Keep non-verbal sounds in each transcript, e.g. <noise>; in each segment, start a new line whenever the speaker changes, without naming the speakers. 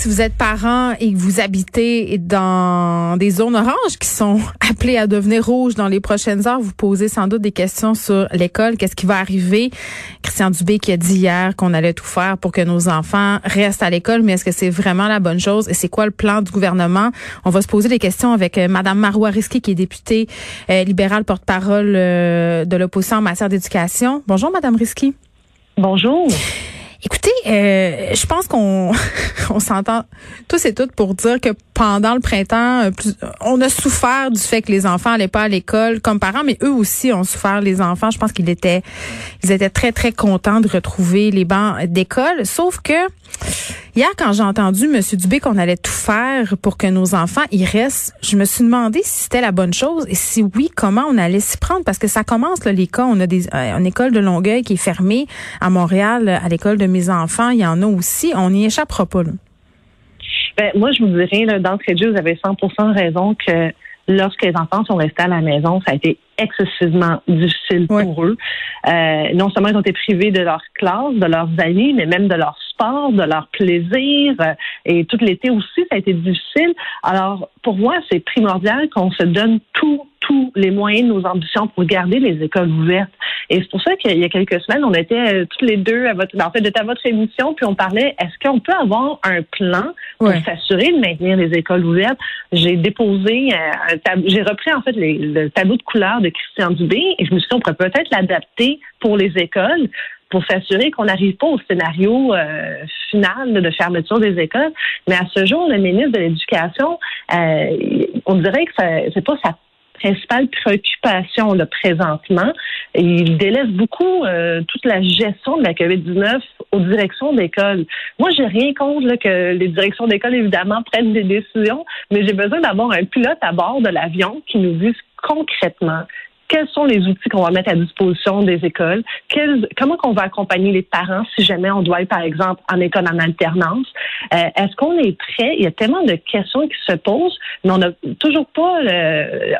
Si vous êtes parent et que vous habitez dans des zones oranges qui sont <laughs> appelées à devenir rouges dans les prochaines heures, vous posez sans doute des questions sur l'école. Qu'est-ce qui va arriver? Christian Dubé qui a dit hier qu'on allait tout faire pour que nos enfants restent à l'école, mais est-ce que c'est vraiment la bonne chose? Et c'est quoi le plan du gouvernement? On va se poser des questions avec euh, Madame Marois Risky, qui est députée euh, libérale porte-parole euh, de l'opposition en matière d'éducation. Bonjour, Madame Risky.
Bonjour.
Écoutez, euh, je pense qu'on <laughs> on s'entend tous et toutes pour dire que pendant le printemps, euh, on a souffert du fait que les enfants n'allaient pas à l'école comme parents, mais eux aussi ont souffert. Les enfants, je pense qu'ils étaient, ils étaient très très contents de retrouver les bancs d'école. Sauf que hier, quand j'ai entendu M. Dubé qu'on allait tout faire pour que nos enfants y restent, je me suis demandé si c'était la bonne chose et si oui, comment on allait s'y prendre parce que ça commence là, les cas. On a des, euh, une école de Longueuil qui est fermée à Montréal, à l'école de mes enfants. Il y en a aussi. On n'y échappera pas. Là.
Ben, moi, je vous dirais, d'entrée de jeu, vous avez 100% raison que lorsque les enfants sont restés à la maison, ça a été excessivement difficile pour eux. Euh, non seulement ils ont été privés de leur classe, de leurs amis, mais même de leur sport, de leur plaisir. Euh, et tout l'été aussi, ça a été difficile. Alors, pour moi, c'est primordial qu'on se donne tout, tous les moyens de nos ambitions pour garder les écoles ouvertes. Et c'est pour ça qu'il y a quelques semaines, on était euh, toutes les deux à votre, en fait, à votre émission, puis on parlait, est-ce qu'on peut avoir un plan pour s'assurer de maintenir les écoles ouvertes? J'ai déposé, euh, j'ai repris en fait le tableau de couleurs de Christian Dubé et je me suis dit, on pourrait peut-être l'adapter pour les écoles pour s'assurer qu'on n'arrive pas au scénario euh, final de fermeture des écoles. Mais à ce jour, le ministre de l'Éducation, on dirait que c'est pas sa principale préoccupation le présentement. il délaisse beaucoup euh, toute la gestion de la COVID-19 aux directions d'école. Moi, j'ai rien contre que les directions d'école, évidemment, prennent des décisions, mais j'ai besoin d'avoir un pilote à bord de l'avion qui nous dise concrètement quels sont les outils qu'on va mettre à disposition des écoles, comment qu'on va accompagner les parents si jamais on doit être, par exemple, en école en alternance? Euh, est-ce qu'on est prêt? Il y a tellement de questions qui se posent, mais on n'a toujours pas,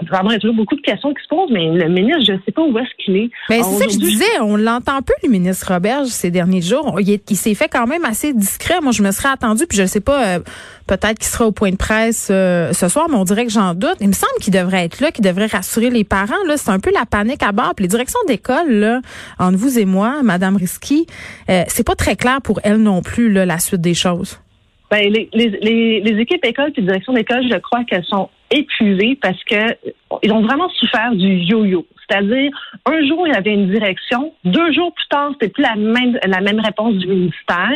vraiment, il y a toujours beaucoup de questions qui se posent, mais le ministre, je ne sais pas où est-ce qu'il est.
Mais c'est ça que je disais, on l'entend peu, le ministre Roberge, ces derniers jours. Il, s'est fait quand même assez discret. Moi, je me serais attendu, puis je ne sais pas, euh, peut-être qu'il sera au point de presse euh, ce soir, mais on dirait que j'en doute. Il me semble qu'il devrait être là, qu'il devrait rassurer les parents. Là, c'est un peu la panique à bord. les directions d'école, là, entre vous et moi, Madame Risky, euh, c'est pas très clair pour elle non plus la suite des choses.
Ben, les, les, les, équipes écoles et directions d'école, je crois qu'elles sont épuisées parce que ils ont vraiment souffert du yo-yo. C'est-à-dire, un jour, il y avait une direction. Deux jours plus tard, c'était plus la même, la même réponse du ministère.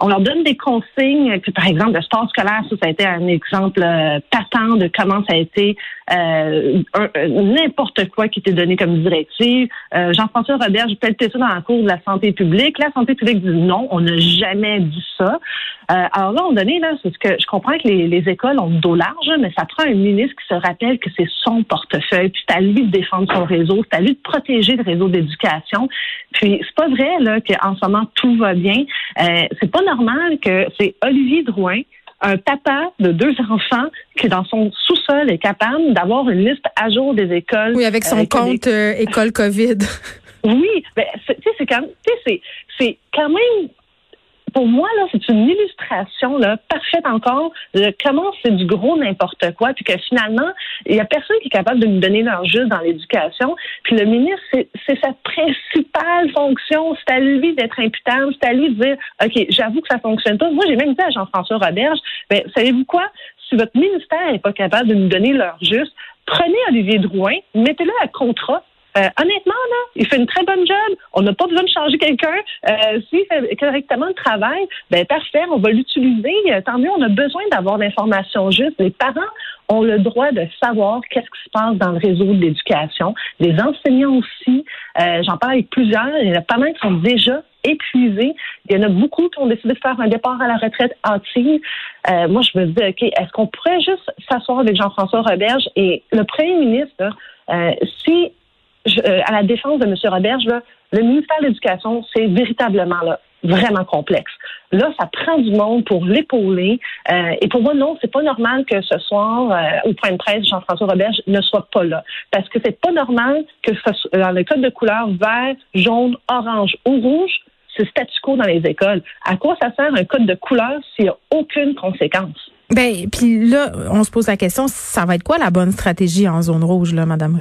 On leur donne des consignes, que, par exemple, le sport scolaire, ça, ça a été un exemple euh, patent de comment ça a été euh, n'importe quoi qui était donné comme directive. Euh, Jean-François Robert, j'ai peut-être ça dans la cour de la santé publique. La santé publique dit non, on n'a jamais dit ça. alors là, on donné, là, c'est ce que je comprends que les, les écoles ont le dos large, mais ça prend un ministre qui se rappelle que c'est son portefeuille, puis c'est à lui de défendre son réseau c'est à lui de protéger le réseau d'éducation. Puis c'est pas vrai là qu'en ce moment tout va bien. Euh, c'est pas normal que c'est Olivier Drouin un papa de deux <laughs> enfants qui, dans son sous-sol, est capable d'avoir une liste à jour des écoles.
Oui, avec son euh, compte euh, école COVID. <laughs>
oui, ben, c'est quand, c'est quand même pour moi, là, c'est une illustration là, parfaite encore de comment c'est du gros n'importe quoi, puis que finalement, il n'y a personne qui est capable de nous donner leur juste dans l'éducation. Puis le ministre, c'est sa principale fonction. C'est à lui d'être imputable, c'est à lui de dire OK, j'avoue que ça fonctionne pas. Moi, j'ai même dit à Jean-François Roberge, ben, savez-vous quoi? Si votre ministère n'est pas capable de nous donner leur juste, prenez Olivier Drouin, mettez-le à contrat euh, honnêtement, là, il fait une très bonne job. On n'a pas besoin de changer quelqu'un. Euh, S'il fait correctement le travail, ben parfait, on va l'utiliser. Euh, tant mieux, on a besoin d'avoir l'information juste. Les parents ont le droit de savoir qu'est-ce qui se passe dans le réseau de l'éducation. Les enseignants aussi. Euh, J'en parle avec plusieurs. Il y en a pas mal qui sont déjà épuisés. Il y en a beaucoup qui ont décidé de faire un départ à la retraite hâtive. Euh, moi, je me dis, OK, est-ce qu'on pourrait juste s'asseoir avec Jean-François Roberge et le premier ministre, euh, si à la défense de M. Roberge, le ministère de l'Éducation, c'est véritablement là vraiment complexe. Là, ça prend du monde pour l'épauler. Euh, et pour moi, non, c'est pas normal que ce soir, euh, au point de presse, Jean-François Roberge ne soit pas là. Parce que c'est pas normal que dans le code de couleur vert, jaune, orange ou rouge, c'est statu quo dans les écoles. À quoi ça sert un code de couleur s'il n'y a aucune conséquence?
Ben, puis là, on se pose la question, ça va être quoi la bonne stratégie en zone rouge, là, Madame?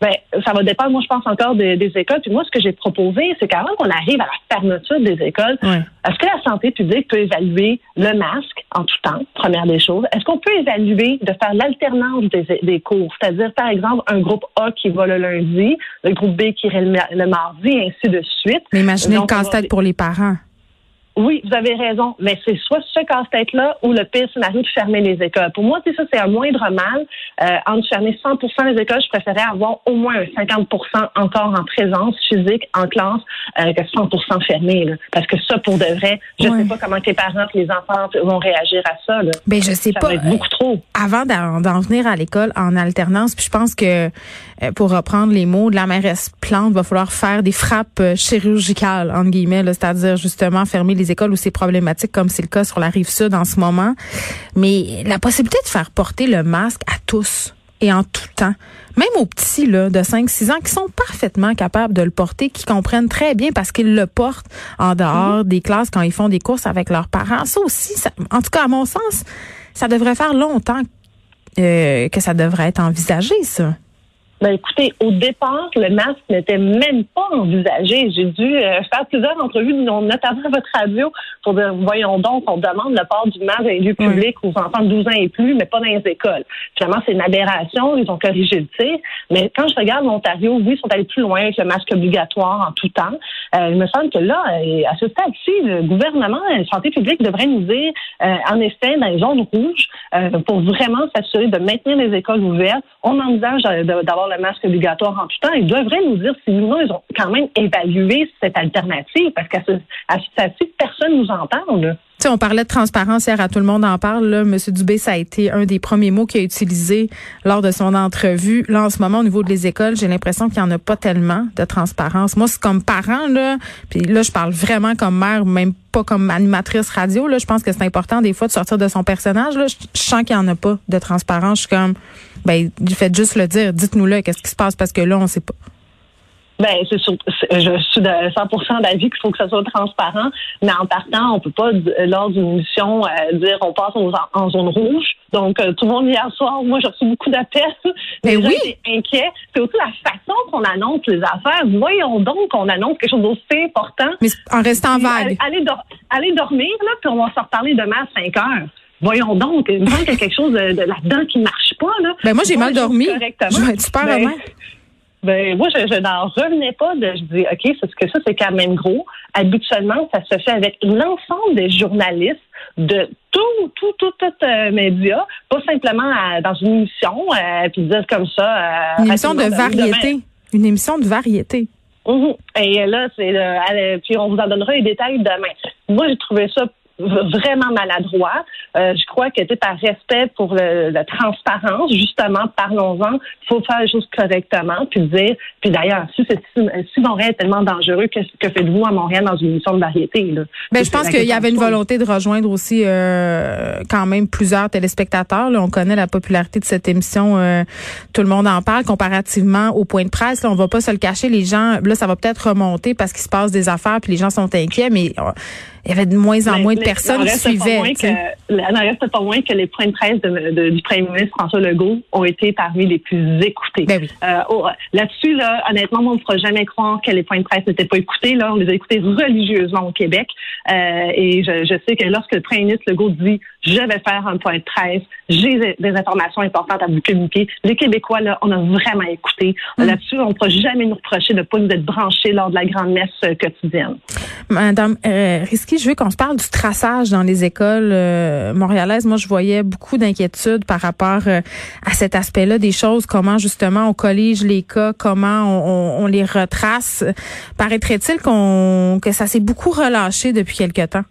Ben, ça va dépendre, moi, je pense encore des, écoles. Puis moi, ce que j'ai proposé, c'est qu'avant qu'on arrive à la fermeture des écoles, est-ce que la santé publique peut évaluer le masque en tout temps, première des choses? Est-ce qu'on peut évaluer de faire l'alternance des, cours? C'est-à-dire, par exemple, un groupe A qui va le lundi, le groupe B qui irait le, mardi, et ainsi de suite.
Mais imaginez le casse-tête pour les parents.
Oui, vous avez raison, mais c'est soit ce casse-tête-là ou le pire scénario de fermer les écoles. Pour moi, ça, c'est un moindre mal. Euh, entre fermer 100% des écoles, je préférais avoir au moins un 50% encore en présence physique en classe euh, que 100% fermé. Parce que ça, pour de vrai, je ne sais pas comment les parents et les enfants vont réagir à ça. Là.
Ben, je sais
ça
pas.
Va être beaucoup trop.
Avant d'en venir à l'école en alternance, puis je pense que, euh, pour reprendre les mots de la mairesse Plante, va falloir faire des frappes euh, chirurgicales, entre guillemets, c'est-à-dire justement fermer les écoles où c'est problématique, comme c'est le cas sur la rive sud en ce moment. Mais la possibilité de faire porter le masque à tous et en tout temps, même aux petits là, de 5-6 ans qui sont parfaitement capables de le porter, qui comprennent très bien parce qu'ils le portent en dehors mhm. des classes quand ils font des courses avec leurs parents. Ça aussi, en tout cas à mon sens, ça devrait faire longtemps euh, que ça devrait être envisagé, ça.
Ben écoutez, au départ, le masque n'était même pas envisagé. J'ai dû euh, faire plusieurs entrevues, notamment à votre radio, pour dire voyons donc, on demande le port du masque dans les lieux publics aux enfants de 12 ans et plus, mais pas dans les écoles. Finalement, c'est une aberration, ils ont corrigé le tir. Mais quand je regarde l'Ontario, oui, ils sont allés plus loin avec le masque obligatoire en tout temps. Euh, il me semble que là, euh, à ce stade-ci, le gouvernement, la santé publique devrait nous dire, en effet, dans les zones rouges, pour vraiment s'assurer de maintenir les écoles ouvertes, on envisage d'avoir le masque obligatoire en tout temps, ils devraient nous dire si ou non ils ont quand même évalué cette alternative, parce qu'à ce, à ce personne nous entend.
Sais, on parlait de transparence hier, à tout le monde en parle. Là. Monsieur Dubé, ça a été un des premiers mots qu'il a utilisé lors de son entrevue. Là, en ce moment, au niveau des écoles, j'ai l'impression qu'il n'y en a pas tellement de transparence. Moi, c'est comme parent, là, puis là, je parle vraiment comme mère, même pas comme animatrice radio. Là, je pense que c'est important des fois de sortir de son personnage. Là. Je, sens qu'il n'y en a pas de transparence. Je suis comme ben, faites juste le dire. Dites-nous-le, qu'est-ce qui se passe? Parce que là, on ne sait pas.
Ben, c'est je suis de 100% d'avis qu'il faut que ça soit transparent, mais en partant, on peut pas lors d'une mission euh, dire on passe en, zone rouge. Donc euh, tout le monde hier soir, moi j'ai reçu beaucoup d'appels. <laughs>
Mais ben oui.
inquiets. C'est aussi la façon qu'on annonce les affaires. Voyons donc qu'on annonce quelque chose d'aussi important.
Mais en restant vague.
Allez, dormir là, puis on va se reparler demain à 5 heures. Voyons donc, il me semble qu'il y a quelque chose de, là-dedans qui ne marche pas. Là.
Ben moi, j'ai mal dormi. Je vais être super ben,
ben, moi, je, n'en revenais pas de. Je dis, OK, c'est que ça, c'est quand même gros. Habituellement, ça se fait avec l'ensemble des journalistes de tout, tout, tout, tout euh, média, pas simplement dans une émission, euh, puis dire comme ça.
Euh, une émission de variété. Une émission de variété.
Mm-hmm. Et là, c'est puis on vous en donnera les détails demain. Moi, j'ai trouvé ça vraiment maladroit. Euh, je crois que par respect pour la transparence, justement, parlons-en. Il faut faire les choses correctement, puis dire. Puis d'ailleurs, si, si Montréal est tellement dangereux, que, que faites-vous à Montréal dans une émission de variété là?
Ben, je pense qu'il y avait une volonté de rejoindre aussi euh, quand même plusieurs téléspectateurs. Là. On connaît la popularité de cette émission. Euh, tout le monde en parle comparativement au point de presse. Là, on va pas se le cacher. Les gens, là, ça va peut-être remonter parce qu'il se passe des affaires, puis les gens sont inquiets, mais il y avait de moins en moins de personnes qui suivaient.
il n'en reste pas moins que les points de presse du premier ministre François Legault ont été parmi les plus écoutés.
Ben oui.
euh, oh, Là-dessus, là, honnêtement, on ne fera jamais croire que les points de presse n'étaient pas écoutés. Là, on les a écoutés religieusement au Québec. Euh, et je, je, sais que lorsque le premier ministre Legault dit « je vais faire un point de presse, j'ai des informations importantes à vous communiquer », les Québécois, là, on a vraiment écouté. Mm. Là-dessus, on ne pourra jamais nous reprocher de ne pas nous être branchés lors de la grande messe quotidienne.
Madame euh, Risky, je veux qu'on se parle du traçage dans les écoles euh, montréalaises. Moi, je voyais beaucoup d'inquiétudes par rapport euh, à cet aspect-là des choses, comment justement on collige les cas, comment on, on les retrace? Paraîtrait-il qu'on que ça s'est beaucoup relâché depuis quelque temps?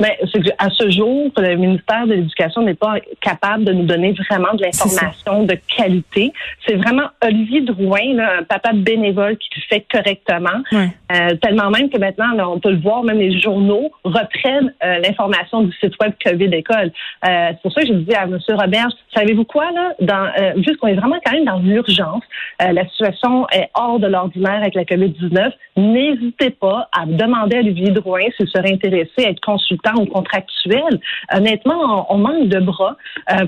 Mais que à ce jour, le ministère de l'Éducation n'est pas capable de nous donner vraiment de l'information de qualité. C'est vraiment Olivier Drouin, là, un papa bénévole qui le fait correctement. Euh, tellement même que maintenant, on peut le voir, même les journaux reprennent euh, l'information du site web COVID École. Euh, c'est pour ça que j'ai dit à M. Robert, savez-vous quoi, là, dans, vu qu'on est vraiment quand même dans l'urgence, la situation est hors de l'ordinaire avec la COVID-19, n'hésitez pas à demander à Olivier Drouin s'il serait intéressé à être consultant ou contractuel. Honnêtement, on, manque de bras.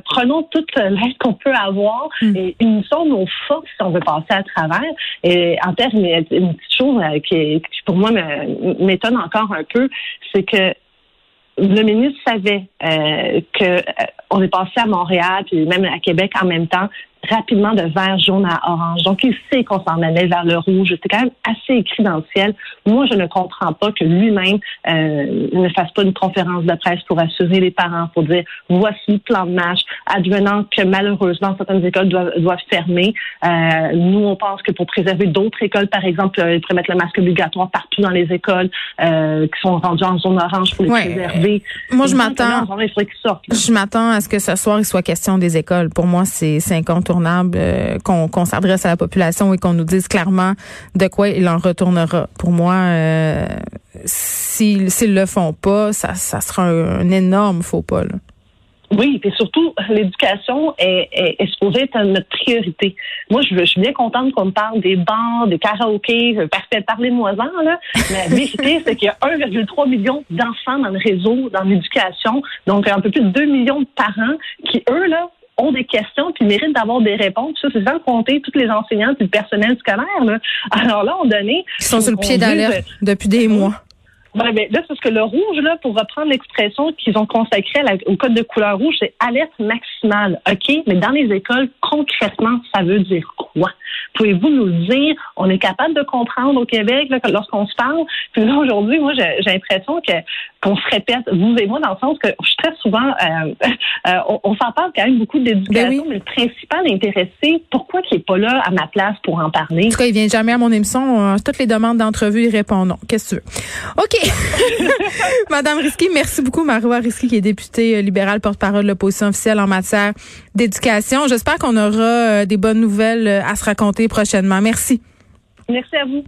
prenons toute l'aide qu'on peut avoir mm. et unissons nos forces si on veut passer à travers. Et en termes, une petite chose qui, qui pour moi m'étonne encore un peu, c'est que le ministre savait euh, qu'on est passé à Montréal puis même à Québec en même temps rapidement de vert, jaune à orange. Donc, il sait qu'on s'en allait vers le rouge. C'est quand même assez écrit dans le ciel. Moi, je ne comprends pas que lui-même euh, ne fasse pas une conférence de presse pour assurer les parents, pour dire voici le plan de match, advenant que malheureusement certaines écoles doivent, doivent fermer. Euh, nous, on pense que pour préserver d'autres écoles, par exemple, euh, ils pourraient mettre le masque obligatoire partout dans les écoles euh, qui sont rendues en zone orange pour les préserver.
Moi, je m'attends. Je m'attends à ce que ce soir il soit question des écoles. Pour moi, c'est 50 euh, qu'on s'adresse à la population et qu'on nous dise clairement de quoi il en retournera. Pour moi, euh, s'ils le font pas, ça, sera un, énorme faux pas.
Oui, et surtout, l'éducation est, supposée être notre priorité. Moi, je, suis bien contente qu'on me parle des bars, des karaokés, parfait parler de moi là. Mais la vérité, <laughs> c'est qu'il y a 1,3 million d'enfants dans le réseau, dans l'éducation. Donc, un peu plus de 2 millions de parents qui, eux, là, ont des questions puis méritent d'avoir des réponses. Ça, c'est sans compter tous les enseignants et le personnel scolaire. Là. Alors là, on donnait...
Ils sont sur le pied d'alerte depuis des mois.
Ben, ben, là, c'est parce que le rouge, là, pour reprendre l'expression qu'ils ont consacrée au code de couleur rouge, c'est alerte maximale. OK? Mais dans les écoles, concrètement, ça veut dire quoi? Pouvez-vous nous le dire? On est capable de comprendre au Québec lorsqu'on se parle? Puis là, aujourd'hui, moi, j'ai l'impression que qu'on se répète, vous et moi, dans le sens que je suis très souvent, euh, <laughs> euh, on, s'en parle quand même beaucoup d'éducation, ben mais le principal intéressé, pourquoi il n'est pas là à ma place pour en parler?
En tout cas, il vient jamais à mon émission. toutes les demandes d'entrevue, il répond non. Qu'est-ce que tu veux? OK. <laughs> Madame Risky, merci beaucoup, Marois Risky, qui est députée euh, libérale porte-parole de l'opposition officielle en matière d'éducation. J'espère qu'on aura des bonnes nouvelles à se raconter prochainement. Merci.
Merci à vous.